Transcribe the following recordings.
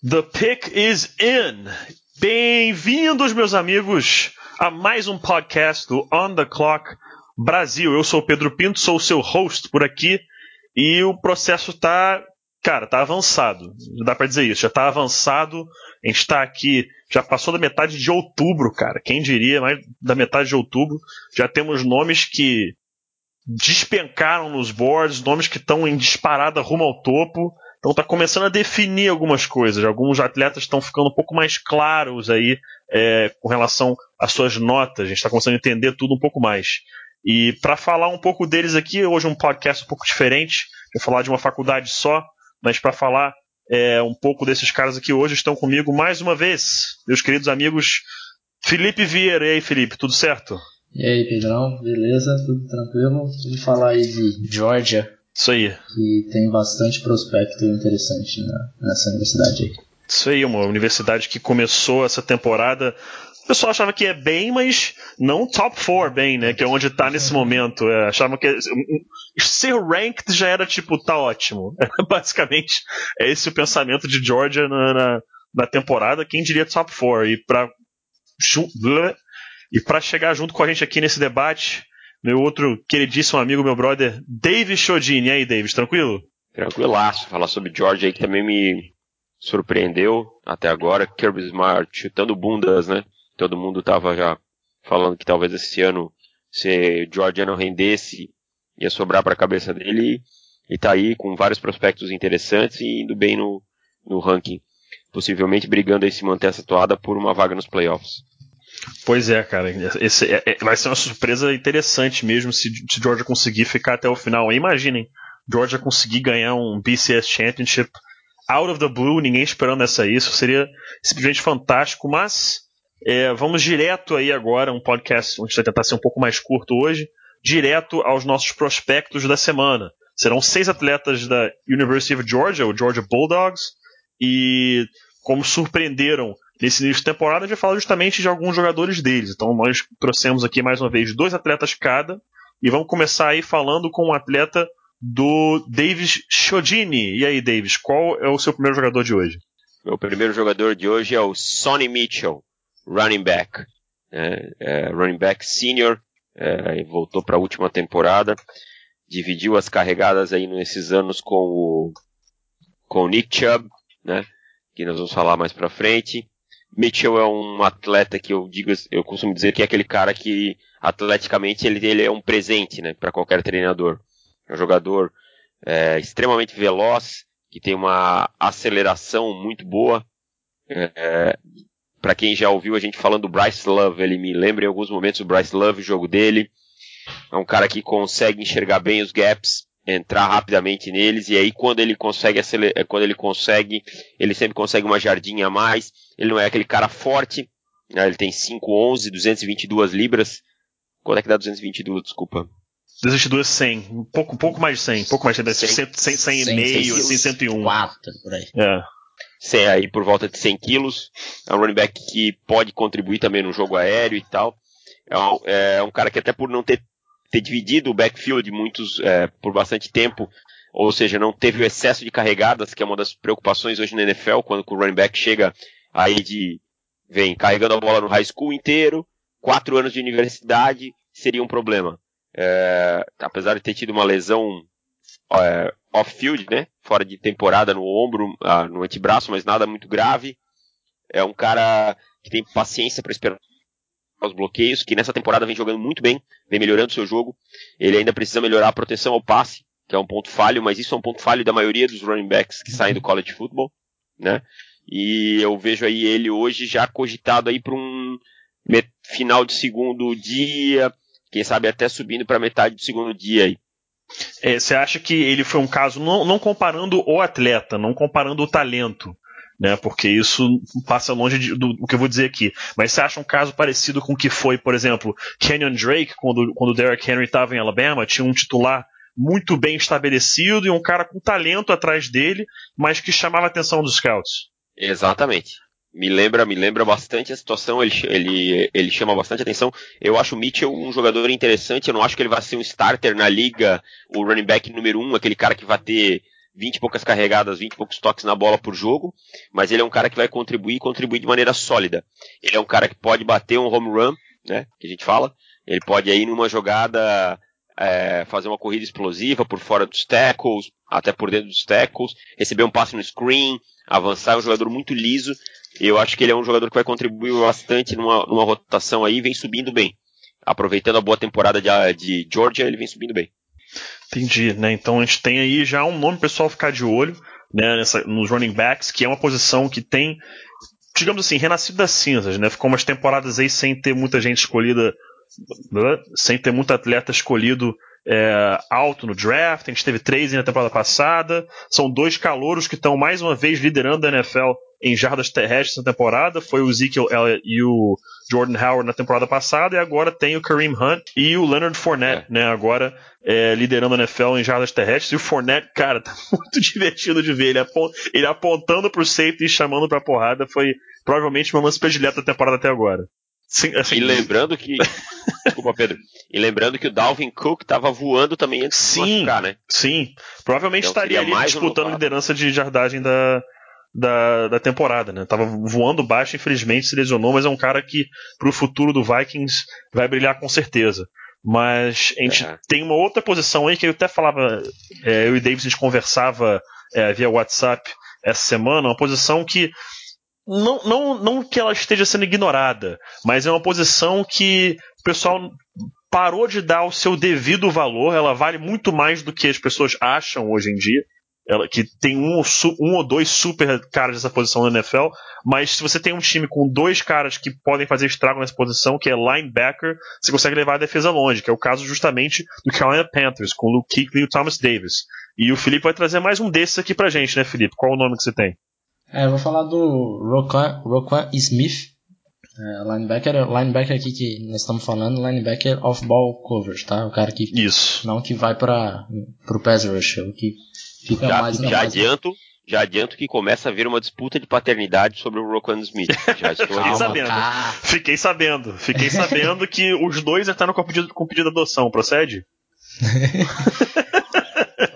The pick is in. Bem-vindos, meus amigos, a mais um podcast do On the Clock Brasil. Eu sou o Pedro Pinto, sou o seu host por aqui e o processo tá, cara, tá avançado. Dá para dizer isso, já tá avançado. A gente tá aqui, já passou da metade de outubro, cara. Quem diria, mais da metade de outubro, já temos nomes que despencaram nos boards, nomes que estão em disparada rumo ao topo. Então está começando a definir algumas coisas. Alguns atletas estão ficando um pouco mais claros aí é, com relação às suas notas. A gente está começando a entender tudo um pouco mais. E para falar um pouco deles aqui, hoje é um podcast um pouco diferente. Vou falar de uma faculdade só, mas para falar é, um pouco desses caras aqui hoje estão comigo mais uma vez, meus queridos amigos Felipe Vieira. E aí, Felipe, tudo certo? E aí, Pedrão, beleza? Tudo tranquilo? Vamos falar aí de Georgia, isso aí. Que tem bastante prospecto interessante nessa universidade aí. Isso aí, uma universidade que começou essa temporada. O pessoal achava que é bem, mas não top 4 bem, né? Que é onde tá nesse momento. É, achavam que ser ranked já era tipo, tá ótimo. Basicamente, é esse o pensamento de Georgia na, na, na temporada. Quem diria top 4? E pra, e pra chegar junto com a gente aqui nesse debate, meu outro queridíssimo amigo, meu brother, David Chodini. E aí, David, tranquilo? Tranquilaço. Falar sobre George aí que também me surpreendeu até agora. Kirby Smart chutando bundas, né? Todo mundo tava já falando que talvez esse ano, se Georgia não rendesse, ia sobrar para a cabeça dele. E tá aí com vários prospectos interessantes e indo bem no, no ranking. Possivelmente brigando aí se manter essa toada por uma vaga nos playoffs. Pois é, cara. Esse, é, é, vai ser uma surpresa interessante mesmo se, se Georgia conseguir ficar até o final. Imaginem, Georgia conseguir ganhar um BCS Championship out of the blue, ninguém esperando essa isso. Seria simplesmente fantástico, mas é, vamos direto aí agora, um podcast, a gente vai tentar ser um pouco mais curto hoje, direto aos nossos prospectos da semana. Serão seis atletas da University of Georgia, o Georgia Bulldogs, e como surpreenderam nesse início de temporada, a gente vai falar justamente de alguns jogadores deles. Então nós trouxemos aqui mais uma vez dois atletas cada e vamos começar aí falando com um atleta do Davis Chodini. E aí, Davis, qual é o seu primeiro jogador de hoje? Meu primeiro jogador de hoje é o Sonny Mitchell, running back. É, é, running back senior, é, voltou para a última temporada, dividiu as carregadas aí nesses anos com o, com o Nick Chubb, né, que nós vamos falar mais para frente. Mitchell é um atleta que eu digo, eu costumo dizer que é aquele cara que atleticamente ele, ele é um presente, né, para qualquer treinador. É um jogador é, extremamente veloz, que tem uma aceleração muito boa. É, é para quem já ouviu a gente falando do Bryce Love, ele me lembra em alguns momentos o Bryce Love, o jogo dele. É um cara que consegue enxergar bem os gaps, entrar rapidamente neles, e aí quando ele consegue acelerar, quando ele consegue, ele sempre consegue uma jardinha a mais. Ele não é aquele cara forte, né? ele tem 5'11", 222 libras. Quanto é que dá 222, desculpa? 222, 100. Um pouco, um pouco mais de 100. Um pouco mais de 100, 100, 100, 100 e meio, assim, 101. 4, por aí. É. 100 aí por volta de 100 quilos. É um running back que pode contribuir também no jogo aéreo e tal. É um, é um cara que até por não ter ter dividido o backfield muitos, é, por bastante tempo, ou seja, não teve o excesso de carregadas, que é uma das preocupações hoje na NFL, quando o running back chega aí de, vem carregando a bola no high school inteiro, quatro anos de universidade, seria um problema. É, apesar de ter tido uma lesão é, off-field, né, fora de temporada no ombro, ah, no antebraço, mas nada muito grave, é um cara que tem paciência para esperar os bloqueios, que nessa temporada vem jogando muito bem, vem melhorando seu jogo. Ele ainda precisa melhorar a proteção ao passe, que é um ponto falho, mas isso é um ponto falho da maioria dos running backs que saem do college football, né? E eu vejo aí ele hoje já cogitado aí para um final de segundo dia, quem sabe até subindo para metade do segundo dia aí. É, você acha que ele foi um caso, não, não comparando o atleta, não comparando o talento, né? Porque isso passa longe de, do, do, que eu vou dizer aqui. Mas você acha um caso parecido com o que foi, por exemplo, Kenyon Drake, quando, quando o Derrick Henry estava em Alabama, tinha um titular muito bem estabelecido e um cara com talento atrás dele, mas que chamava a atenção dos scouts. Exatamente. Me lembra, me lembra bastante a situação, ele, ele, ele chama bastante atenção. Eu acho o Mitchell um jogador interessante, eu não acho que ele vai ser um starter na liga, o running back número um, aquele cara que vai ter 20 e poucas carregadas, 20 e poucos toques na bola por jogo, mas ele é um cara que vai contribuir e contribuir de maneira sólida. Ele é um cara que pode bater um home run, né, que a gente fala, ele pode aí numa jogada é, fazer uma corrida explosiva por fora dos tackles, até por dentro dos tackles, receber um passe no screen, avançar, é um jogador muito liso, eu acho que ele é um jogador que vai contribuir bastante numa, numa rotação aí, vem subindo bem. Aproveitando a boa temporada de, de Georgia, ele vem subindo bem. Entendi, né? Então a gente tem aí já um nome pessoal ficar de olho, né, nessa, nos running backs, que é uma posição que tem, digamos assim, renascido das cinzas, né? Ficou umas temporadas aí sem ter muita gente escolhida, né? sem ter muito atleta escolhido é, alto no draft. A gente teve três na temporada passada. São dois calouros que estão mais uma vez liderando a NFL em jardas terrestres na temporada. Foi o Ezekiel Elliott e o Jordan Howard na temporada passada. E agora tem o Kareem Hunt e o Leonard Fournette, é. né? Agora é, liderando a NFL em jardas terrestres. E o Fournette, cara, tá muito divertido de ver. Ele, apont ele apontando pro safety e chamando pra porrada. Foi provavelmente uma lance predileta da temporada até agora. Sim, assim, e lembrando que. desculpa, Pedro. E lembrando que o Dalvin Cook estava voando também antes sim, de machucar, né? Sim. Provavelmente então, estaria ali disputando a liderança de jardagem da, da, da temporada, né? Tava voando baixo, infelizmente se lesionou, mas é um cara que pro futuro do Vikings vai brilhar com certeza. Mas a gente é. tem uma outra posição aí que eu até falava, é, eu e Davis a gente conversava é, via WhatsApp essa semana, uma posição que não, não, não que ela esteja sendo ignorada, mas é uma posição que o pessoal parou de dar o seu devido valor. Ela vale muito mais do que as pessoas acham hoje em dia. Ela, que tem um, um ou dois super caras nessa posição na NFL, mas se você tem um time com dois caras que podem fazer estrago nessa posição, que é linebacker, você consegue levar a defesa longe, que é o caso justamente do Carolina Panthers, com o Luke Kuechly e o Thomas Davis. E o Felipe vai trazer mais um desses aqui pra gente, né, Felipe? Qual o nome que você tem? É, eu vou falar do Roquan, Smith, é, linebacker, linebacker aqui que nós estamos falando, linebacker off-ball coverage, tá? O cara que Isso. não que vai para o pass rush, o que fica já, mais já mais... adianto, já adianto que começa a vir uma disputa de paternidade sobre o Roquan Smith. Já estou Fiquei sabendo. Ah. Fiquei sabendo. Fiquei sabendo que os dois entraram com pedido, com pedido de adoção, procede?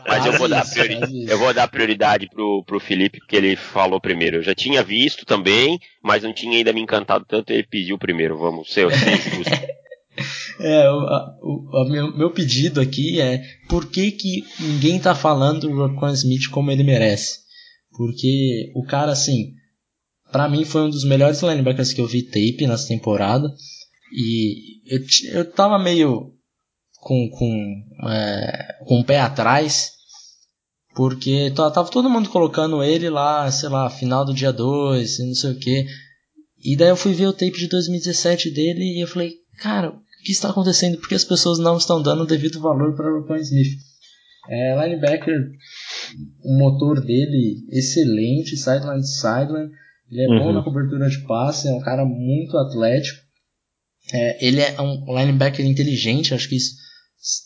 Mas eu vou, dar priori... eu vou dar prioridade pro, pro Felipe, porque ele falou primeiro. Eu já tinha visto também, mas não tinha ainda me encantado tanto, ele pediu primeiro. Vamos ser, ser justo. É, o, o, o meu, meu, pedido aqui é por que, que ninguém tá falando do Roquan Smith como ele merece? Porque o cara, assim, para mim foi um dos melhores linebackers que eu vi tape nessa temporada. E eu, eu tava meio com, com, é, com o pé atrás porque tava todo mundo colocando ele lá, sei lá, final do dia 2, não sei o que. E daí eu fui ver o tape de 2017 dele e eu falei, cara, o que está acontecendo? Por que as pessoas não estão dando o devido valor para o Smith? É, linebacker, o motor dele excelente, sideline to sideline. Ele é uhum. bom na cobertura de passe, é um cara muito atlético. É, ele é um linebacker inteligente, acho que isso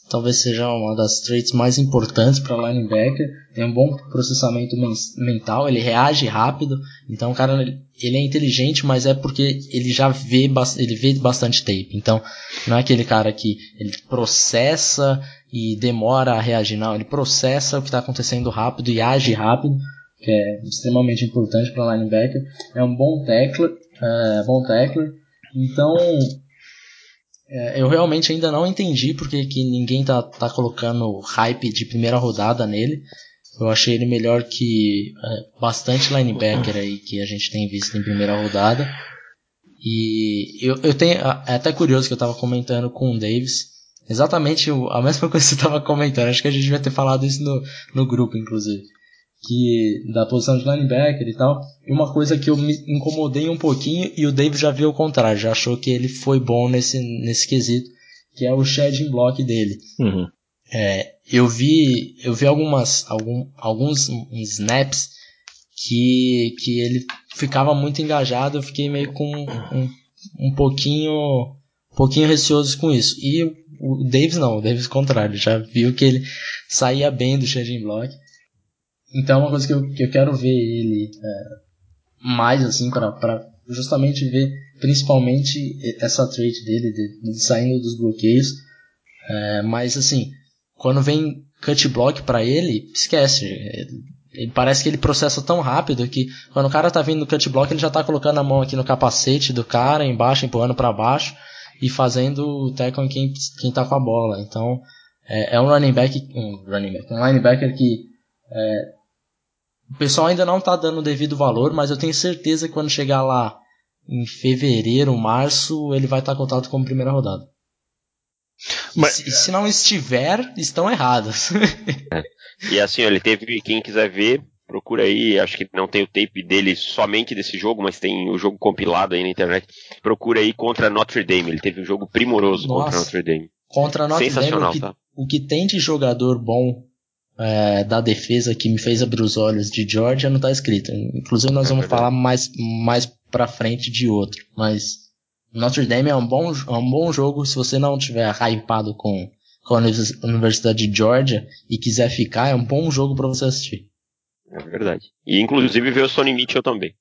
talvez seja uma das traits mais importantes para linebacker. Tem um bom processamento mental, ele reage rápido. Então, o cara ele é inteligente, mas é porque ele já vê ele vê bastante tape. Então, não é aquele cara que ele processa e demora a reagir, não. Ele processa o que está acontecendo rápido e age rápido, que é extremamente importante para linebacker. É um bom tackler, é, bom tackler. Então, é, eu realmente ainda não entendi porque que ninguém tá, tá colocando hype de primeira rodada nele. Eu achei ele melhor que é, bastante linebacker aí que a gente tem visto em primeira rodada. E eu, eu tenho. É até curioso que eu tava comentando com o Davis. Exatamente a mesma coisa que você tava comentando. Acho que a gente devia ter falado isso no, no grupo, inclusive que da posição de linebacker e tal. E uma coisa que eu me incomodei um pouquinho e o David já viu o contrário, já achou que ele foi bom nesse, nesse quesito, que é o shedding block dele. Uhum. É, eu vi eu vi algumas algum, alguns snaps que, que ele ficava muito engajado, eu fiquei meio com um, um pouquinho um pouquinho receoso com isso. E o, o Davis não, o Davis contrário, já viu que ele saía bem do shedding block. Então é uma coisa que eu, que eu quero ver ele é, mais assim para justamente ver principalmente essa trait dele de, de saindo dos bloqueios. É, mas assim, quando vem cut block para ele, esquece. Ele, parece que ele processa tão rápido que quando o cara tá vindo no cut block, ele já tá colocando a mão aqui no capacete do cara, embaixo, empurrando para baixo e fazendo o tackle em quem, quem tá com a bola. Então, é, é um running back, um running back, um linebacker que é, o pessoal ainda não tá dando o devido valor, mas eu tenho certeza que quando chegar lá em fevereiro, março, ele vai estar tá cotado como primeira rodada. Mas... Se, se, não estiver, estão errados. é. E assim, ele teve, quem quiser ver, procura aí, acho que não tem o tape dele somente desse jogo, mas tem o jogo compilado aí na internet. Procura aí contra Notre Dame, ele teve um jogo primoroso Nossa, contra Notre Dame. Contra Notre Sensacional, Dame, o que, tá? o que tem de jogador bom é, da defesa que me fez abrir os olhos de Georgia não está escrito. Inclusive nós é vamos falar mais, mais pra frente de outro. Mas Notre Dame é um bom, é um bom jogo se você não tiver hypado com, com a Universidade de Georgia e quiser ficar, é um bom jogo para você assistir. É verdade. E inclusive ver o Sonny Mitchell também.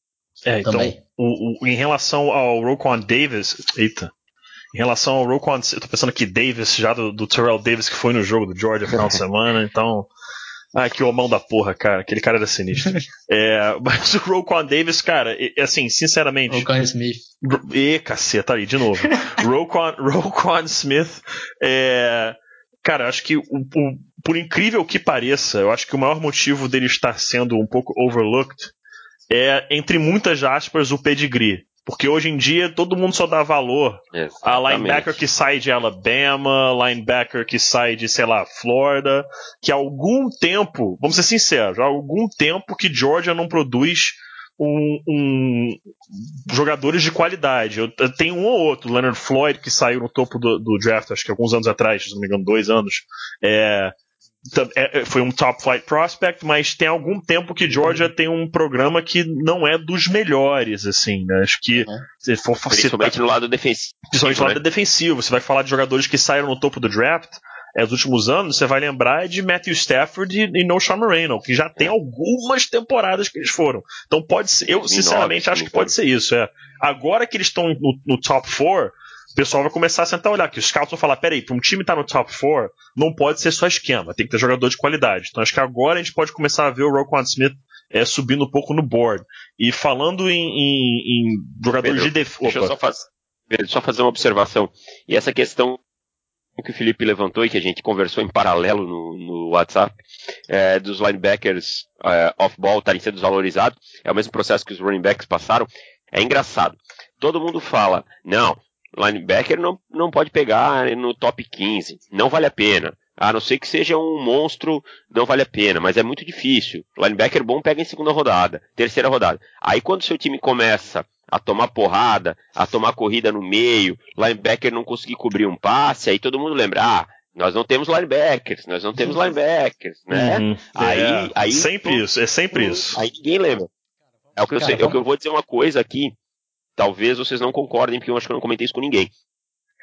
É, então, também. O, o, em relação ao Roquan Davis, eita, em relação ao Roquan, eu tô pensando aqui Davis, já do, do Terrell Davis que foi no jogo do Georgia final de semana, então ah, que homão da porra, cara. Aquele cara era sinistro. é, mas o Roquan Davis, cara, assim, sinceramente. Roquan Smith. E caceta, aí, de novo. Roquan, Roquan Smith, é, cara, acho que o, o, por incrível que pareça, eu acho que o maior motivo dele estar sendo um pouco overlooked é, entre muitas aspas, o pedigree. Porque hoje em dia todo mundo só dá valor Exatamente. a linebacker que sai de Alabama, linebacker que sai de, sei lá, Florida, que há algum tempo, vamos ser sinceros, há algum tempo que Georgia não produz um, um, jogadores de qualidade. Eu, eu, tenho um ou outro, Leonard Floyd, que saiu no topo do, do draft, acho que alguns anos atrás, se não me engano, dois anos. É, foi um top flight prospect, mas tem algum tempo que Georgia tem um programa que não é dos melhores, assim, né? Acho que uhum. se for Principalmente no lado defensivo. Principalmente no lado né? defensivo. Você vai falar de jogadores que saíram no topo do draft é, nos últimos anos, você vai lembrar de Matthew Stafford e, e No Sean Moreno, que já tem algumas temporadas que eles foram. Então pode ser, eu sinceramente acho que pode ser isso. É. Agora que eles estão no, no top 4, o pessoal vai começar a sentar e olhar, que os scouts vão falar, peraí, para um time estar tá no top 4, não pode ser só esquema, tem que ter jogador de qualidade. Então acho que agora a gente pode começar a ver o Roquan Smith é, subindo um pouco no board. E falando em, em, em jogadores de defesa. Deixa eu só, faz, só fazer uma observação. E essa questão que o Felipe levantou e que a gente conversou em paralelo no, no WhatsApp, é, dos linebackers é, off-ball estarem sendo desvalorizados, é o mesmo processo que os running backs passaram. É engraçado. Todo mundo fala, não, linebacker não, não pode pegar no top 15, não vale a pena. A não ser que seja um monstro, não vale a pena, mas é muito difícil. Linebacker bom pega em segunda rodada, terceira rodada. Aí quando seu time começa a tomar porrada, a tomar corrida no meio, linebacker não conseguir cobrir um passe, aí todo mundo lembra, ah, nós não temos linebackers, nós não temos linebackers, né? Uhum, aí, é, aí, sempre isso, é sempre isso. Aí ninguém lembra. É o que eu, sei, é o que eu vou dizer uma coisa aqui Talvez vocês não concordem, porque eu acho que eu não comentei isso com ninguém.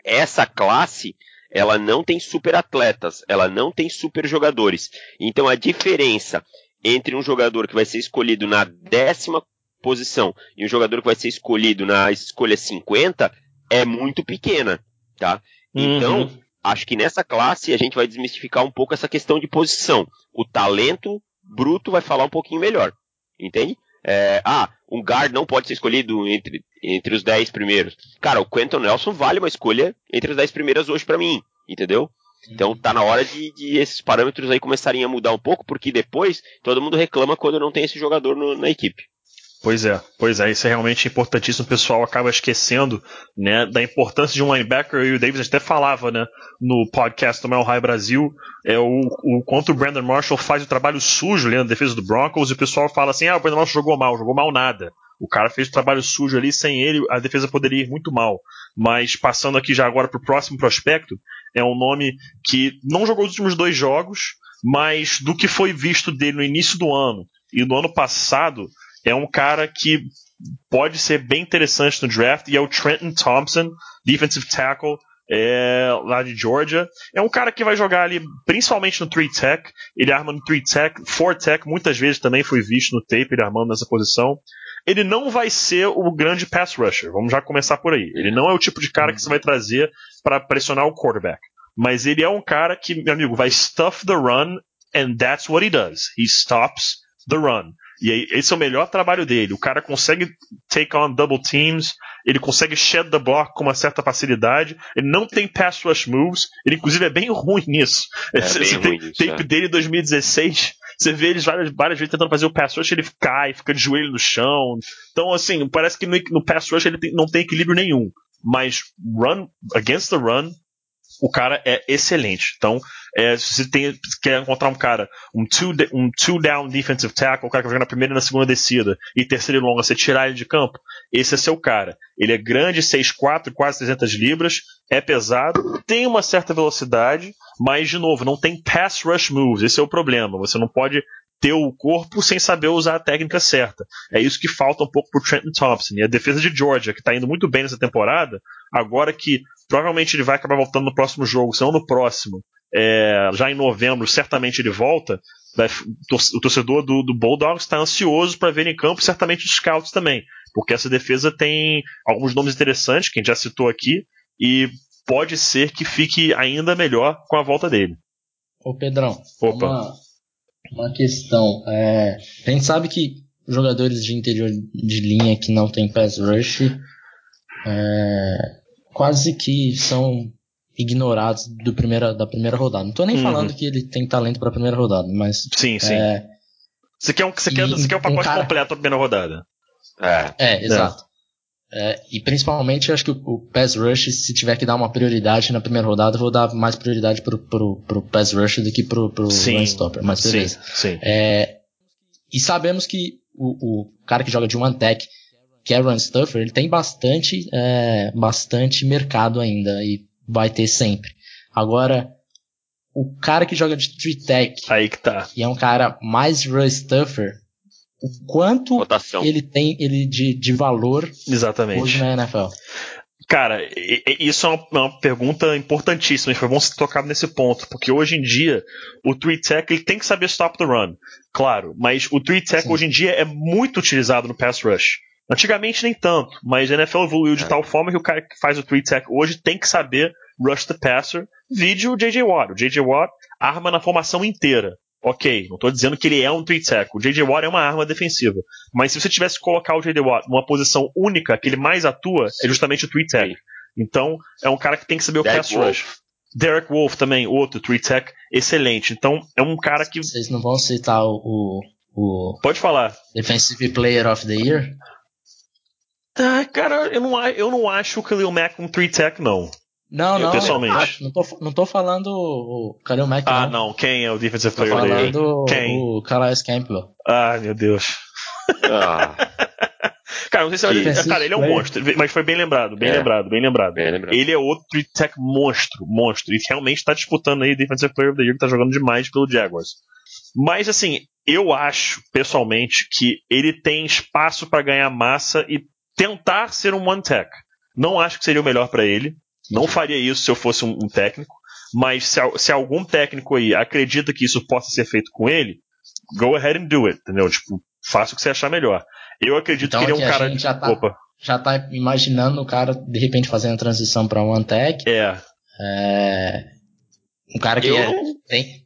Essa classe, ela não tem super atletas, ela não tem super jogadores. Então a diferença entre um jogador que vai ser escolhido na décima posição e um jogador que vai ser escolhido na escolha 50 é muito pequena, tá? Uhum. Então, acho que nessa classe a gente vai desmistificar um pouco essa questão de posição. O talento bruto vai falar um pouquinho melhor, entende? É, ah, um guard não pode ser escolhido entre, entre os 10 primeiros. Cara, o Quentin Nelson vale uma escolha entre as 10 primeiras hoje para mim, entendeu? Então tá na hora de, de, esses parâmetros aí começarem a mudar um pouco, porque depois todo mundo reclama quando não tem esse jogador no, na equipe. Pois é, pois é, isso é realmente importantíssimo. O pessoal acaba esquecendo, né, da importância de um linebacker. E o Davis até falava, né, no podcast do Mel High Brasil, é o, o quanto o Brandon Marshall faz o trabalho sujo ali na defesa do Broncos. E o pessoal fala assim: ah, o Brandon Marshall jogou mal, jogou mal nada. O cara fez o trabalho sujo ali, sem ele a defesa poderia ir muito mal. Mas passando aqui já agora para o próximo prospecto, é um nome que não jogou os últimos dois jogos, mas do que foi visto dele no início do ano e no ano passado, é um cara que pode ser bem interessante no draft e é o Trenton Thompson, defensive tackle é, lá de Georgia. É um cara que vai jogar ali principalmente no 3 tech. Ele arma no 3 tech, 4 tech, muitas vezes também foi visto no tape ele armando nessa posição. Ele não vai ser o grande pass rusher. Vamos já começar por aí. Ele não é o tipo de cara que você vai trazer para pressionar o quarterback. mas ele é um cara que, meu amigo, vai stuff the run and that's what he does. He stops the run. E aí, esse é o melhor trabalho dele. O cara consegue take on double teams, ele consegue shed the block com uma certa facilidade, ele não tem pass rush moves, ele inclusive é bem ruim nisso. É bem ruim tem nisso, tape é. dele em 2016, você vê eles várias, várias vezes tentando fazer o pass rush, ele cai, fica de joelho no chão. Então, assim, parece que no, no pass rush ele tem- não tem equilíbrio nenhum. Mas run, against the run, o cara é excelente. Então, é, se você tem, quer encontrar um cara, um two, um two down defensive tackle, o cara que vai jogar na primeira e na segunda descida, e terceira e longa, você tirar ele de campo, esse é seu cara. Ele é grande, 6'4", quase 300 libras, é pesado, tem uma certa velocidade, mas, de novo, não tem pass rush moves. Esse é o problema. Você não pode ter o corpo sem saber usar a técnica certa. É isso que falta um pouco pro Trenton Thompson. E a defesa de Georgia, que está indo muito bem nessa temporada, agora que provavelmente ele vai acabar voltando no próximo jogo, se não no próximo, é, já em novembro, certamente ele volta. vai- o torcedor do, do Bulldogs está ansioso para ver em campo, certamente os scouts também, porque essa defesa tem alguns nomes interessantes, que a gente já citou aqui, e pode ser que fique ainda melhor com a volta dele. Ô Pedrão, Opa. Uma, uma questão. É, a gente sabe que jogadores de interior de linha que não tem pass rush é, quase que são ignorados do primeira, da primeira rodada. Não tô nem Uhum. falando que ele tem talento para a primeira rodada, mas Sim, sim. é, Você quer um, você quer, você quer um um pacote cara- completo na primeira rodada. É. é, exato. É, e principalmente eu acho que o, o pass rush, se tiver que dar uma prioridade na primeira rodada, eu vou dar mais prioridade pro, pro, pro pass rush do que pro, pro Sim. run stopper. Mas Sim, beleza. sim. É, e sabemos que o, o cara que joga de one tech, que é stuffer, ele tem bastante, é, bastante mercado ainda e vai ter sempre. Agora, o cara que joga de three tech Aí que tá. e é um cara mais run stuffer, o quanto Rotação. ele tem ele de, de valor hoje Exatamente. na NFL? Cara, isso é uma, é uma pergunta importantíssima e foi bom ter tocado nesse ponto, porque hoje em dia o three tech ele tem que saber stop the run, claro, mas o three tech Sim. hoje em dia é muito utilizado no pass rush. Antigamente nem tanto, mas a NFL evoluiu de É. tal forma que o cara que faz o three tech hoje tem que saber rush the passer, vídeo JJ Watt. O JJ Watt arma na formação inteira. Ok, não estou dizendo que ele é um three tech. O JJ Watt é uma arma defensiva. Mas se você tivesse que colocar o JJ Watt numa posição única que ele mais atua, é justamente o three tech. Então, é um cara que tem que saber o Derek pass Wolf. rush. Derek Wolf também, outro three tech, excelente. Então, é um cara que. Vocês não vão citar o, o Pode falar. Defensive Player of the Year? Ah, cara, eu não, eu não acho o Khalil Mack um three tech, não. Não, Eu, não. pessoalmente. Não tô, não tô falando o Kalil Mack, Ah, não. não. Quem é o Defensive Tô Player of the Year? falando Quem? o Calais Campbell. Ah, meu Deus. Ah, Cara, não sei se Que- ele, cara, ele é um monstro, mas foi bem lembrado, bem É. lembrado, bem lembrado. bem lembrado. Ele é outro three tech monstro, monstro. E realmente está disputando aí Defensive Player of the Year, que tá jogando demais pelo Jaguars. Mas assim, eu acho, pessoalmente, que ele tem espaço para ganhar massa e tentar ser um one tech. Não acho que seria o melhor para ele. Não faria isso se eu fosse um, um técnico. Mas se, se algum técnico aí acredita que isso possa ser feito com ele, go ahead and do it, entendeu? Tipo, faça o que você achar melhor. Eu acredito Então que ele é um cara. gente já tá- Opa, Já tá imaginando o cara, de repente, fazendo a transição pra One Tech. é. É... Um cara que Eu é- não- tem,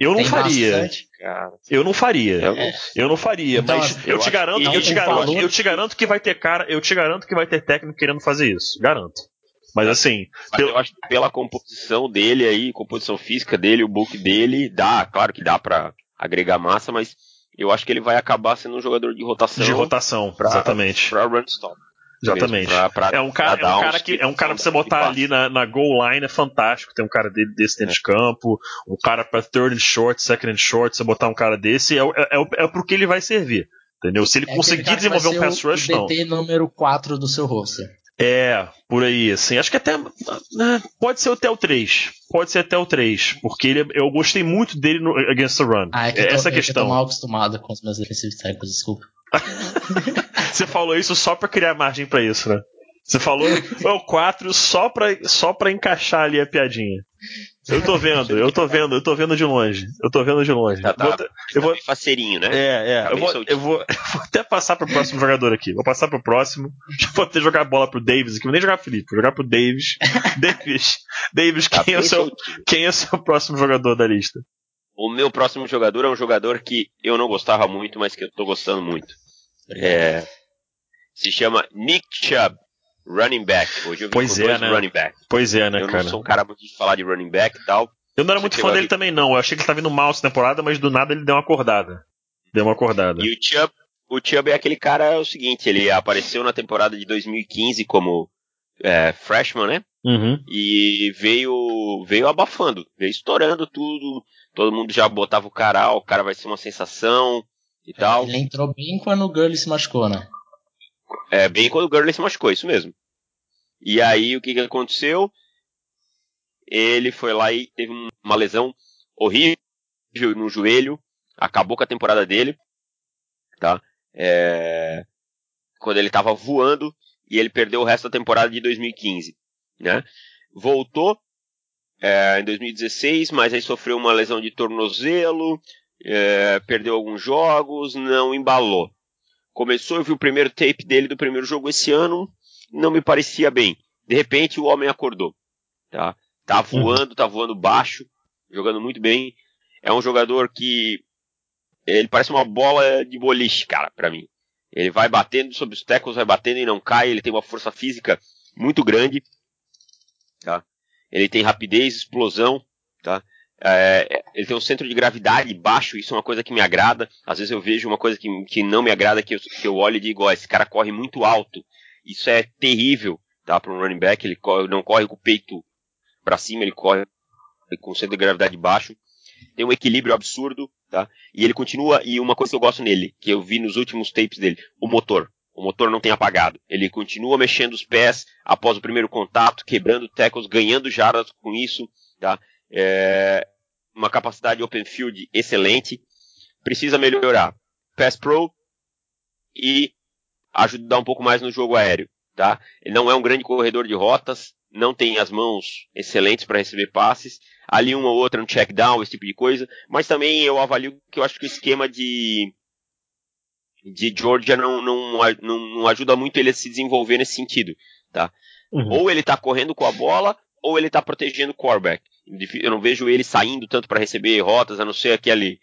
Eu não faria. bastante. Cara, Eu não faria. eu não- Eu não faria, Então, mas assim, eu, eu te garanto, que eu te garanto, valor- eu te garanto que vai ter cara, eu te garanto que vai ter técnico querendo fazer isso, garanto. Mas assim, Mas pelo- eu acho que pela composição dele aí, composição física dele, o book dele, dá, claro que dá pra agregar massa, mas eu acho que ele vai acabar sendo um jogador de rotação de rotação, pra- exatamente, pra run stop. Exatamente. pra- pra- é um cara, pra é um cara que é um cara pra você de botar ali na, na goal line é fantástico. Tem um cara dele desse dentro de campo, um cara pra third and short, second and short, você botar um cara desse é, o- é, é, o- é pro que ele vai servir. Entendeu? Se ele É conseguir desenvolver um pass o- rush, o não. DT número 4 do seu roster. É, por aí, assim. Acho que até. né, Pode ser até o 3. Pode ser até o 3. Porque ele, eu gostei muito dele no Against the Run. Ah, é que eu tô, Essa é que eu questão. tô mal acostumado com os meus defensivos tackles, desculpa. Você falou isso só pra criar margem pra isso, né? Você falou o 4 só pra, só pra encaixar ali a piadinha. Eu tô vendo, eu tô vendo, eu tô vendo de longe. Eu tô vendo de longe. Tá, tá, Vou te- eu vou, faceirinho, né? é, é. Tá Eu vou, eu, vou, vou até passar pro próximo jogador aqui. Vou passar pro próximo. Já vou até jogar a bola pro Davis aqui. Vou nem jogar pro Felipe, vou jogar pro Davis. Davis, Davis, Tá quem é, o seu, quem é o seu próximo jogador da lista? O meu próximo jogador é um jogador que eu não gostava muito, mas que eu tô gostando muito. É, se chama Nick Chubb, running back. Hoje eu vim Pois é, né? running back. Pois é, né, eu cara? não sou um cara muito de falar de running back e tal. Eu não era muito fã dele aqui. também, não. Eu achei que ele tá vindo mal essa temporada, mas do nada ele deu uma acordada. Deu uma acordada. E o Chubb, o Chubb é aquele cara, é o seguinte, ele apareceu na temporada de 2015 como é, freshman, né? Uhum. E veio, veio abafando, veio estourando tudo. Todo mundo já botava o cara, ah, o cara vai ser uma sensação e tal. Ele entrou bem quando o Gurley se machucou, né? É, bem quando o Gurley se machucou, isso mesmo. E aí, o que, que aconteceu? Ele foi lá e teve um- uma lesão horrível no joelho, acabou com a temporada dele, tá? É, quando ele tava voando e ele perdeu o resto da temporada de 2015, né? Voltou é, em 2016, mas aí sofreu uma lesão de tornozelo, é, perdeu alguns jogos, não embalou. Começou, eu vi o primeiro tape dele do primeiro jogo esse ano, não me parecia bem. De repente o homem acordou, tá? Tá voando, tá voando baixo, jogando muito bem. É um jogador que ele parece uma bola de boliche, cara, pra mim. Ele vai batendo sobre os tackles, vai batendo e não cai. Ele tem uma força física muito grande? Ele tem rapidez, explosão, tá? É, ele tem um centro de gravidade baixo, isso é uma coisa que me agrada. Às vezes eu vejo uma coisa que, que não me agrada, que eu, que eu olho e digo, ó, esse cara corre muito alto. Isso é terrível, tá? Para um running back, ele corre- não corre com o peito para cima, ele corre com o centro de gravidade baixo. Tem um equilíbrio absurdo, tá? E ele continua, e uma coisa que eu gosto nele, que eu vi nos últimos tapes dele, o motor. O motor não tem apagado. Ele continua mexendo os pés após o primeiro contato, quebrando tackles, ganhando jardas com isso, tá? É, uma capacidade open field excelente. Precisa melhorar pass pro e ajudar um pouco mais no jogo aéreo, tá? Ele não é um grande corredor de rotas, não tem as mãos excelentes para receber passes, ali uma ou outra no check down, esse tipo de coisa, mas também eu avalio que eu acho que o esquema de de Georgia não, não, não, não ajuda muito ele a se desenvolver nesse sentido, tá? Uhum. Ou ele tá correndo com a bola, ou ele tá protegendo o quarterback. Eu não vejo ele saindo tanto para receber rotas, a não ser aquele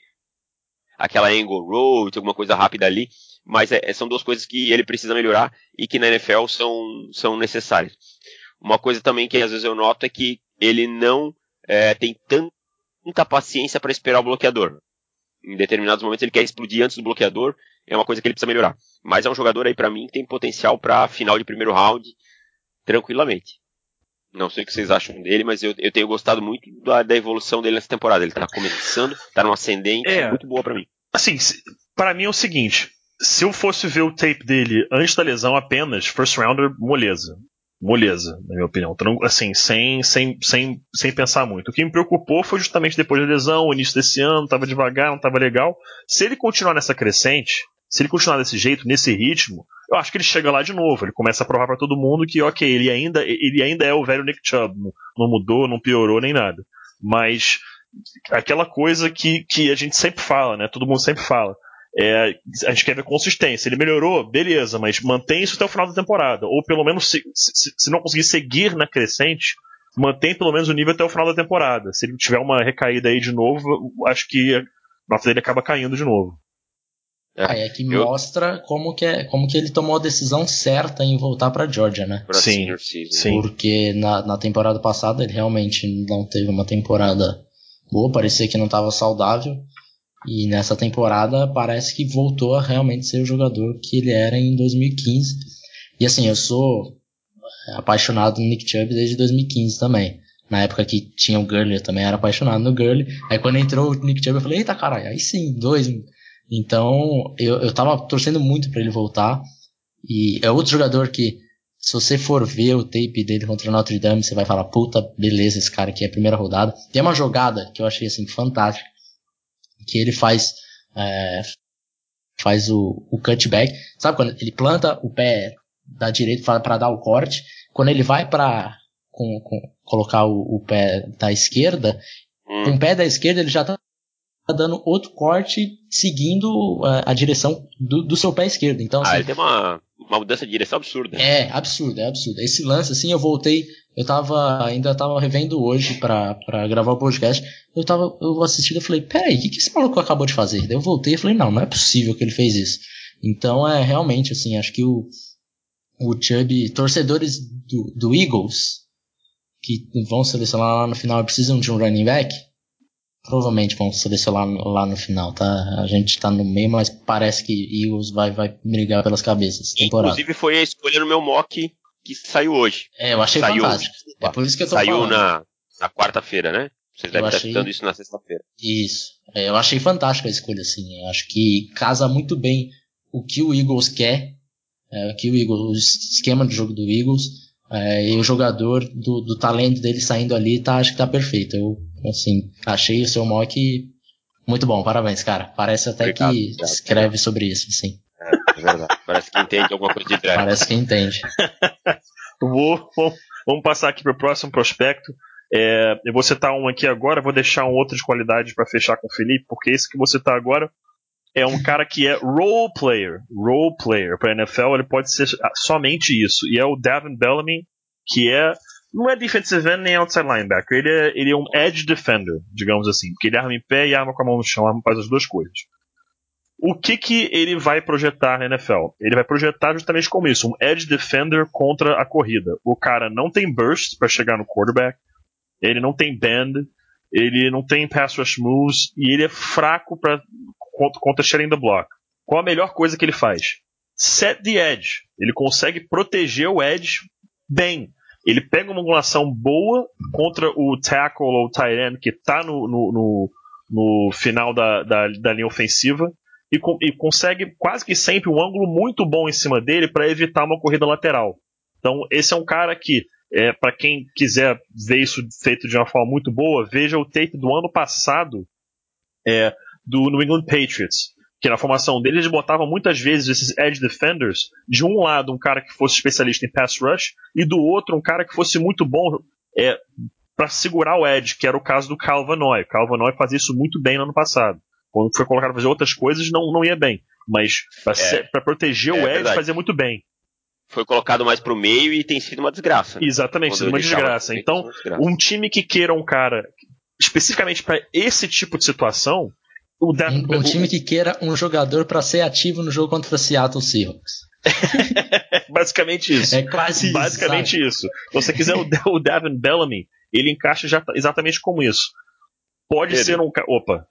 aquela angle road, alguma coisa rápida ali, mas é- são duas coisas que ele precisa melhorar e que na NFL são, são necessárias. Uma coisa também que às vezes eu noto é que ele não é, tem tanta paciência para esperar o bloqueador. Em determinados momentos ele quer explodir antes do bloqueador, é uma coisa que ele precisa melhorar. Mas é um jogador aí para mim que tem potencial para final de primeiro round tranquilamente. Não sei o que vocês acham dele, mas eu, eu tenho gostado muito da, da evolução dele nessa temporada. Ele tá começando, tá num ascendente, É. muito boa para mim. Assim, pra mim é o seguinte: se eu fosse ver o tape dele antes da lesão apenas, first rounder, moleza. Moleza, na minha opinião. Tran- Assim, sem, sem, sem, sem pensar muito. O que me preocupou foi justamente depois da lesão, o início desse ano, tava devagar, não tava legal. Se ele continuar nessa crescente, se ele continuar desse jeito, nesse ritmo, eu acho que ele chega lá de novo. Ele começa a provar pra todo mundo que, ok, ele ainda, ele ainda é o velho Nick Chubb. Não, não mudou, não piorou nem nada. Mas aquela coisa que, que a gente sempre fala, né? Todo mundo sempre fala. É, a gente quer ver consistência. Ele melhorou, beleza, mas mantém isso até o final da temporada. Ou pelo menos, se, se, se não conseguir seguir na crescente, mantém pelo menos o nível até o final da temporada. Se ele tiver uma recaída aí de novo, acho que a nota dele acaba caindo de novo. Aí é que Eu- mostra como que, é, como que ele tomou a decisão certa em voltar pra Georgia, né? Pra Sim, sim. Porque na, na temporada passada ele realmente não teve uma temporada boa, parecia que não estava saudável. E nessa temporada parece que voltou a realmente ser o jogador que ele era em 2015. E assim, eu sou apaixonado no Nick Chubb desde 2015 também. Na época que tinha o Gurley, eu também era apaixonado no Gurley. Aí quando entrou o Nick Chubb, eu falei, eita caralho, aí sim, dois. Então, eu, eu tava torcendo muito pra ele voltar. E é outro jogador que, se você for ver o tape dele contra o Notre Dame, você vai falar, puta, beleza, esse cara aqui é a primeira rodada. Tem uma jogada que eu achei assim fantástica, que ele faz é, faz o, o cutback, sabe quando ele planta o pé da direita para dar o corte, quando ele vai para com, com colocar o, o, pé da esquerda, hum. com o pé da esquerda ele já está dando outro corte seguindo a, a direção do, do, seu pé esquerdo. Então, ah, assim, ele tem uma, uma mudança de direção absurda. É, absurdo, é absurdo. Esse lance, assim, eu voltei, eu tava, ainda tava revendo hoje pra, pra gravar o podcast, eu tava, eu assistindo e falei, peraí, o que, que esse maluco acabou de fazer? Daí eu voltei e falei, não, não é possível que ele fez isso. Então, é realmente, assim, acho que o, o Chubb, torcedores do, do Eagles, que vão selecionar lá no final precisam de um running back, provavelmente vão selecionar lá no final, tá? A gente tá no meio, mas parece que Eagles vai, vai brigar pelas cabeças. Temporada. Inclusive foi a escolha no meu mock que saiu hoje. É, eu achei saiu, fantástico. É por isso que eu tô saiu falando. na, na quarta-feira, né? Vocês devem estar achei... isso na sexta-feira. Isso. É, eu achei fantástica a escolha, assim. Eu acho que casa muito bem o que o Eagles quer, é, o que o Eagles, o esquema de jogo do Eagles, é, e o jogador do, do talento dele saindo ali, tá, acho que tá perfeito. Eu, assim, achei o seu mock muito bom, parabéns, cara. Parece até obrigado, que obrigado, escreve obrigado. sobre isso, sim. É, é, verdade. Parece que entende alguma coisa de draft. Parece que entende. Vou, vamos passar aqui para o próximo prospecto. É, eu vou citar um aqui agora, vou deixar um outro de qualidade para fechar com o Felipe, porque esse que você tá agora é um cara que é role player, role player para NFL, ele pode ser somente isso. E é o Davin Bellamy, que é não é defensive end nem outside linebacker, ele é, ele é um edge defender, digamos assim, porque ele arma em pé e arma com a mão no chão, arma faz as duas coisas. O que que ele vai projetar na NFL? Ele vai projetar justamente como isso, um edge defender contra a corrida. O cara não tem burst para chegar no quarterback, ele não tem bend, ele não tem pass rush moves e ele é fraco para contra, sharing the block. Qual a melhor coisa que ele faz? Set the edge. Ele consegue proteger o edge bem. Ele pega uma angulação boa contra o tackle ou o tight end que está no, no, no, no, final da, da, da linha ofensiva e, e, consegue quase que sempre um ângulo muito bom em cima dele para evitar uma corrida lateral. Então, esse é um cara que, é, para quem quiser ver isso feito de uma forma muito boa, veja o tape do ano passado é, do New England Patriots. Que na formação deles eles botavam muitas vezes esses edge defenders, de um lado um cara que fosse especialista em pass rush, e do outro um cara que fosse muito bom é, para segurar o edge, que era o caso do Calvanoy. O Calvanoy fazia isso muito bem no ano passado. Quando foi colocado para fazer outras coisas, não, não ia bem. Mas para é, proteger é, o edge, verdade. fazia muito bem foi colocado mais pro meio e tem sido uma desgraça. Né? Exatamente, sido uma desgraça. Então, uma desgraça. um time que queira um cara especificamente para esse tipo de situação, o da, um, um time que queira um jogador para ser ativo no jogo contra o Seattle Seahawks. Basicamente isso. É quase Basicamente isso. isso. Se você quiser o, o Devin Bellamy, ele encaixa já, exatamente como isso. Pode Pedro, ser um. Opa.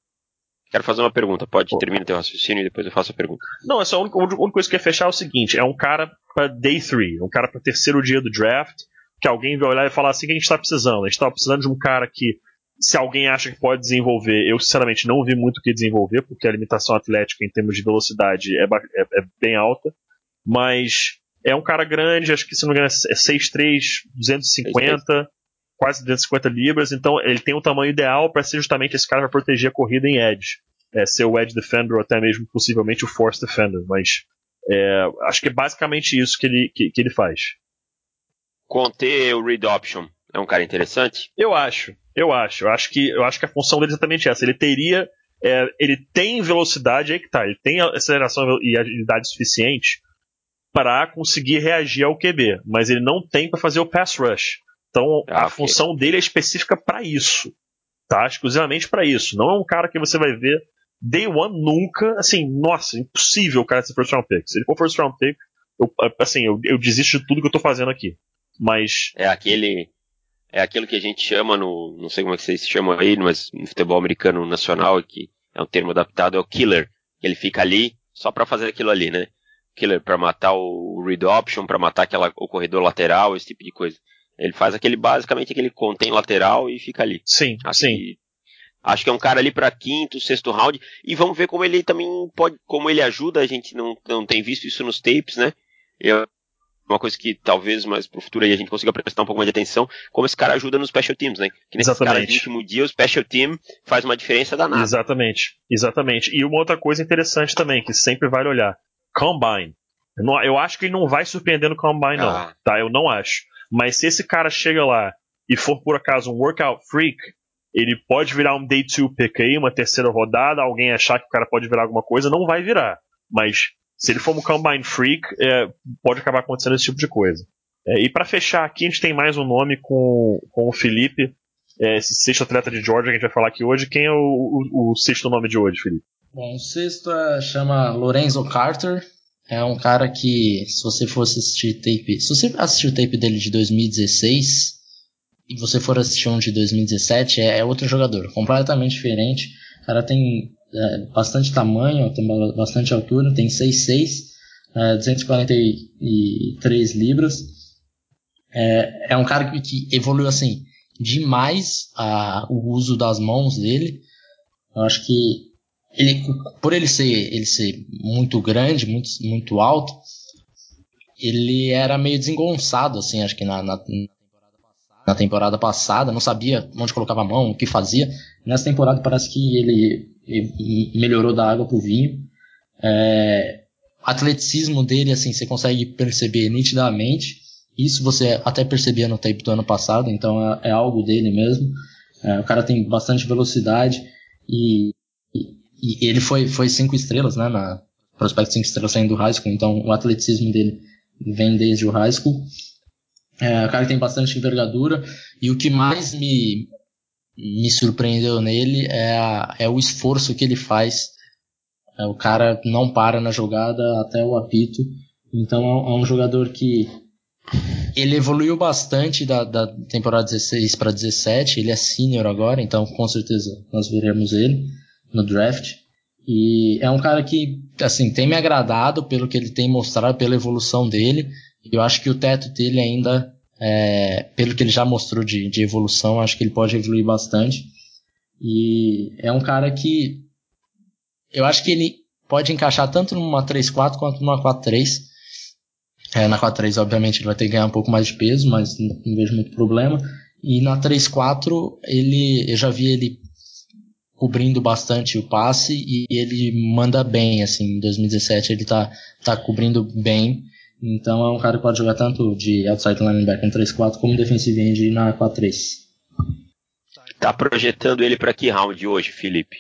Quero fazer uma pergunta. Pode Opa. terminar teu raciocínio e depois eu faço a pergunta. Não, é só a única, a única coisa que eu ia fechar é o seguinte: é um cara para day 3, um cara para terceiro dia do draft, que alguém vai olhar e falar assim: que a gente está precisando? A gente está precisando de um cara que se alguém acha que pode desenvolver, eu sinceramente não vi muito o que desenvolver, porque a limitação atlética em termos de velocidade é, é, é bem alta. Mas é um cara grande, acho que se não me engano é 6'3, 250, quase 250 libras, então ele tem o tamanho ideal para ser justamente esse cara para proteger a corrida em edge. É, ser o edge defender ou até mesmo possivelmente o force defender, mas é, acho que é basicamente isso que ele, que, que ele faz. Conter o read option é um cara interessante? Eu acho. Eu acho. Eu acho que, eu acho que a função dele é exatamente essa. Ele teria. É, ele tem velocidade, aí que tá. Ele tem aceleração e agilidade suficiente para conseguir reagir ao QB, mas ele não tem para fazer o pass rush. Então ah, a okay. função dele é específica para isso, tá? Exclusivamente para isso. Não é um cara que você vai ver day one nunca, assim, nossa, impossível o cara ser first round pick. Se ele for first round pick, eu, assim, eu, eu desisto de tudo que eu tô fazendo aqui. Mas é aquele é aquilo que a gente chama no, não sei como é que vocês chamam aí, mas no futebol americano nacional, que é um termo adaptado, é o killer. Ele fica ali só para fazer aquilo ali, né? Killer para matar o read option, para matar aquela, o corredor lateral, esse tipo de coisa. Ele faz aquele basicamente aquele contém lateral e fica ali. Sim, acho sim. Que, acho que é um cara ali para quinto, sexto round e vamos ver como ele também pode, como ele ajuda. A gente não, não tem visto isso nos tapes, né? Eu uma coisa que talvez mais pro futuro aí a gente consiga prestar um pouco mais de atenção, como esse cara ajuda nos special teams, né? Que nesse cara de último dia, o special team faz uma diferença danada. Exatamente, exatamente. E uma outra coisa interessante também, que sempre vale olhar, Combine. Eu acho que ele não vai surpreender no Combine, não, ah. tá? Eu não acho. Mas se esse cara chega lá e for por acaso um workout freak, ele pode virar um day two pick aí, uma terceira rodada, alguém achar que o cara pode virar alguma coisa, não vai virar. Mas se ele for um combine freak, é, pode acabar acontecendo esse tipo de coisa. É, e para fechar aqui, a gente tem mais um nome com, com o Felipe, é, esse sexto atleta de Georgia que a gente vai falar aqui hoje. Quem é o, o, o sexto nome de hoje, Felipe? Bom, o sexto é, chama Lorenzo Carter. É um cara que, se você fosse assistir tape. Se você assistir o tape dele de 2016 e você for assistir um de 2017, é, é outro jogador, completamente diferente. O cara tem é, bastante tamanho, tem bastante altura, tem 6'6, é, 243 libras. É, é um cara que, que evoluiu assim demais a, o uso das mãos dele. Eu acho que ele, por ele ser, ele ser muito grande, muito, muito alto, ele era meio desengonçado, assim, acho que na, na, na temporada passada, não sabia onde colocava a mão, o que fazia. Nessa temporada parece que ele, melhorou da água pro vinho. É, atleticismo dele, assim, você consegue perceber nitidamente. Isso você até percebia no tape do ano passado, então é, é algo dele mesmo. É, o cara tem bastante velocidade e, e, e, ele foi, foi cinco estrelas, né, na prospect cinco estrelas saindo do high school, então o atleticismo dele vem desde o high school. É, o cara tem bastante envergadura e o que mais me, me surpreendeu nele é, a, é o esforço que ele faz. É, o cara não para na jogada até o apito, então é, é um jogador que ele evoluiu bastante da, da temporada 16 para 17. Ele é senior agora, então com certeza nós veremos ele no draft. E é um cara que, assim, tem me agradado pelo que ele tem mostrado, pela evolução dele. Eu acho que o teto dele ainda, é, pelo que ele já mostrou de, de evolução, acho que ele pode evoluir bastante. E é um cara que eu acho que ele pode encaixar tanto numa 3-4 quanto numa 4-3 é, na 4-3, obviamente, ele vai ter que ganhar um pouco mais de peso, mas não, não vejo muito problema. E na 3-4, ele, eu já vi ele cobrindo bastante o passe e ele manda bem, assim, em 2017 ele tá, tá cobrindo bem. Então é um cara que pode jogar tanto de outside linebacker em 3-4 como defensive end na 4-3. Tá projetando ele para que round hoje, Felipe?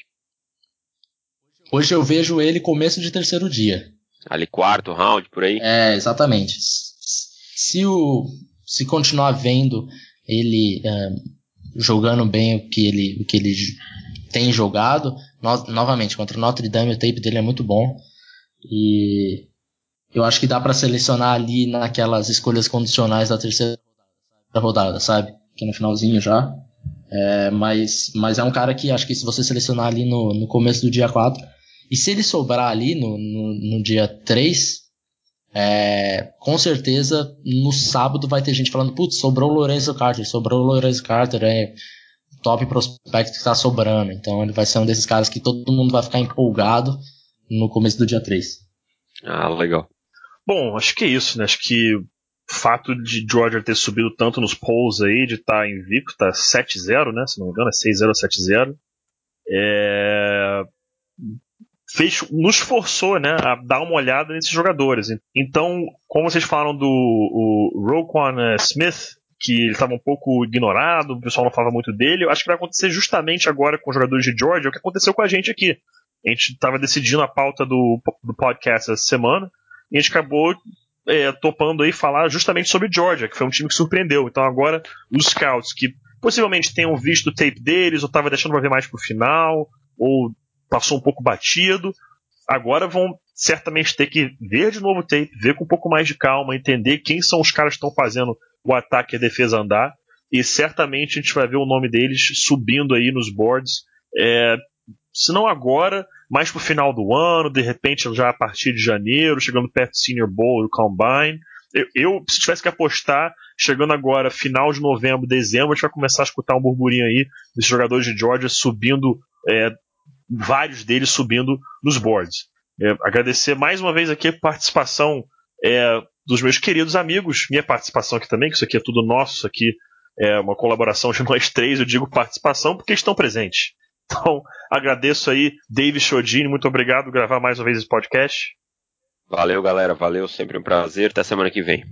Hoje eu vejo ele começo de terceiro dia. Ali quarto round, por aí? É, exatamente. Se, o, se continuar vendo ele é, jogando bem o que ele, o que ele tem jogado, no, novamente, contra o Notre Dame o tape dele é muito bom. E eu acho que dá para selecionar ali naquelas escolhas condicionais da terceira rodada, sabe? Que é no finalzinho já. É, mas, mas é um cara que acho que se você selecionar ali no, no começo do dia 4, e se ele sobrar ali no, no, no dia 3, é, com certeza no sábado vai ter gente falando, putz, sobrou o Lorenzo Carter, sobrou o Lorenzo Carter, é top prospect que está sobrando. Então ele vai ser um desses caras que todo mundo vai ficar empolgado no começo do dia 3. Ah, legal. Bom, acho que é isso, né? Acho que o fato de Georgia ter subido tanto nos polls aí, de estar tá invicto, tá 7-0, né? Se não me engano, é 6-0 ou 7-0. É fez, nos forçou né, a dar uma olhada nesses jogadores. Então, como vocês falaram do o Roquan eh, Smith, que ele estava um pouco ignorado, o pessoal não falava muito dele, eu acho que vai acontecer justamente agora com os jogadores de Georgia, o que aconteceu com a gente aqui. A gente estava decidindo a pauta do, do podcast essa semana, a gente acabou é, topando aí falar justamente sobre Georgia, que foi um time que surpreendeu. Então agora os scouts que possivelmente tenham visto o tape deles, ou estavam deixando para ver mais pro final, ou passou um pouco batido. Agora vão certamente ter que ver de novo o tape, ver com um pouco mais de calma, entender quem são os caras que estão fazendo o ataque e a defesa andar. E certamente a gente vai ver o nome deles subindo aí nos boards. É, se não agora, mais pro final do ano, de repente já a partir de janeiro, chegando perto do Senior Bowl e Combine. Eu, eu, se tivesse que apostar, chegando agora, final de novembro, dezembro, a gente vai começar a escutar um burburinho aí desses jogadores de Georgia subindo é, vários deles subindo nos boards. É, agradecer mais uma vez aqui a participação é, dos meus queridos amigos, minha participação aqui também, que isso aqui é tudo nosso, aqui é uma colaboração de nós três, eu digo participação porque estão presentes. Então, agradeço aí, David Chodini, muito obrigado por gravar mais uma vez esse podcast. Valeu, galera, valeu, sempre um prazer, até semana que vem.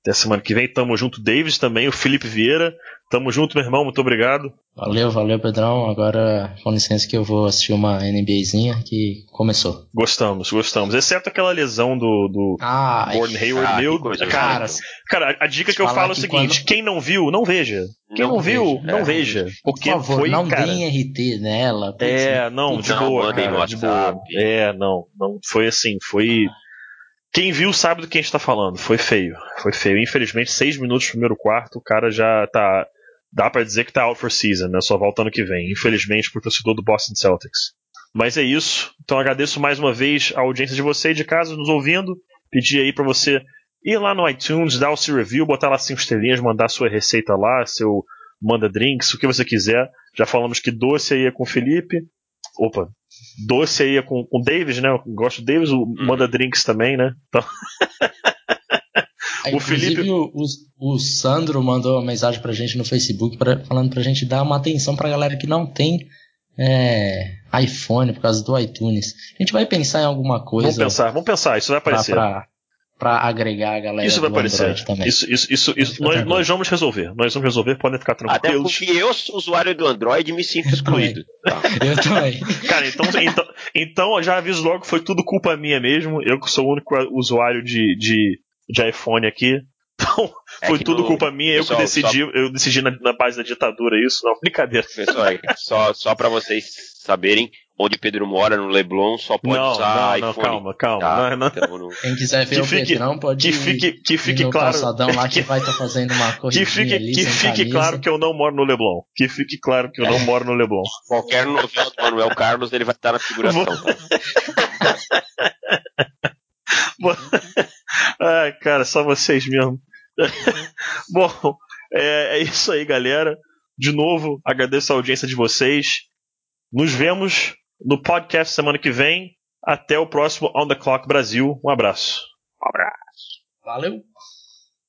Até semana que vem. Tamo junto, Davis também, o Felipe Vieira. Tamo junto, meu irmão. Muito obrigado. Valeu, valeu, Pedrão. Agora, com licença que eu vou assistir uma NBAzinha que começou. Gostamos, gostamos. Exceto aquela lesão do, do ah, Gordon Hayward. ah, meu, coisa cara, cara, a dica que eu falo é o seguinte: quando... quem não viu, não veja. Quem não, não viu, não é, veja. Porque Por favor, foi, não cara, deem RT nela. É, não, de não, boa, cara, de boa. É, não, não. Foi assim, foi. Quem viu sabe do que a gente tá falando. Foi feio. Foi feio. Infelizmente, seis minutos primeiro quarto, o cara já tá dá para dizer que tá out for season, né? Só volta ano que vem, infelizmente, pro torcedor do Boston Celtics. Mas é isso. Então agradeço mais uma vez a audiência de você de casa nos ouvindo. Pedir aí para você ir lá no iTunes, dar o seu review, botar lá cinco estrelinhas, mandar sua receita lá, seu manda drinks, o que você quiser. Já falamos que doce aí é com o Felipe. Opa, doce aí é com o Davis, né? Eu gosto do Davis, o manda drinks também, né? Então. o Felipe. O, o, o, Sandro mandou uma mensagem pra gente no Facebook pra, falando pra gente dar uma atenção pra galera que não tem é, iPhone por causa do iTunes. A gente vai pensar em alguma coisa. Vamos pensar, vamos pensar, isso vai aparecer. Pra, pra, pra agregar a galera isso vai aparecer. também. Isso, isso, isso, isso nós, nós, vamos resolver. Nós vamos resolver, podem ficar tranquilos. Até porque eu sou usuário do Android e me sinto excluído. eu também. Cara, então, então, então já aviso logo que foi tudo culpa minha mesmo. Eu que sou o único usuário de, de de iPhone aqui. Então, é foi tudo no... culpa minha, eu Pessoal, que decidi, só... eu decidi na, na, base da ditadura isso, não, brincadeira. Pessoal, só, só pra vocês saberem, onde Pedro mora, no Leblon, só pode não, usar não, iPhone. Não, calma, calma. Tá? Não, então, Quem quiser ver que o fique, Pedrão pode que fique, que fique ir claro, calçadão lá que vai estar tá fazendo uma corrida Que fique, ali, que fique camisa. claro que eu não moro no Leblon. Que fique claro que eu não moro no Leblon. Qualquer novela do Manuel Carlos, ele vai estar na figuração. Tá? Ai, cara, só vocês mesmo. Bom, é, é, isso aí, galera. De novo, agradeço a audiência de vocês. Nos vemos no podcast semana que vem. Até o próximo On the Clock Brasil. Um abraço. Um abraço. Valeu.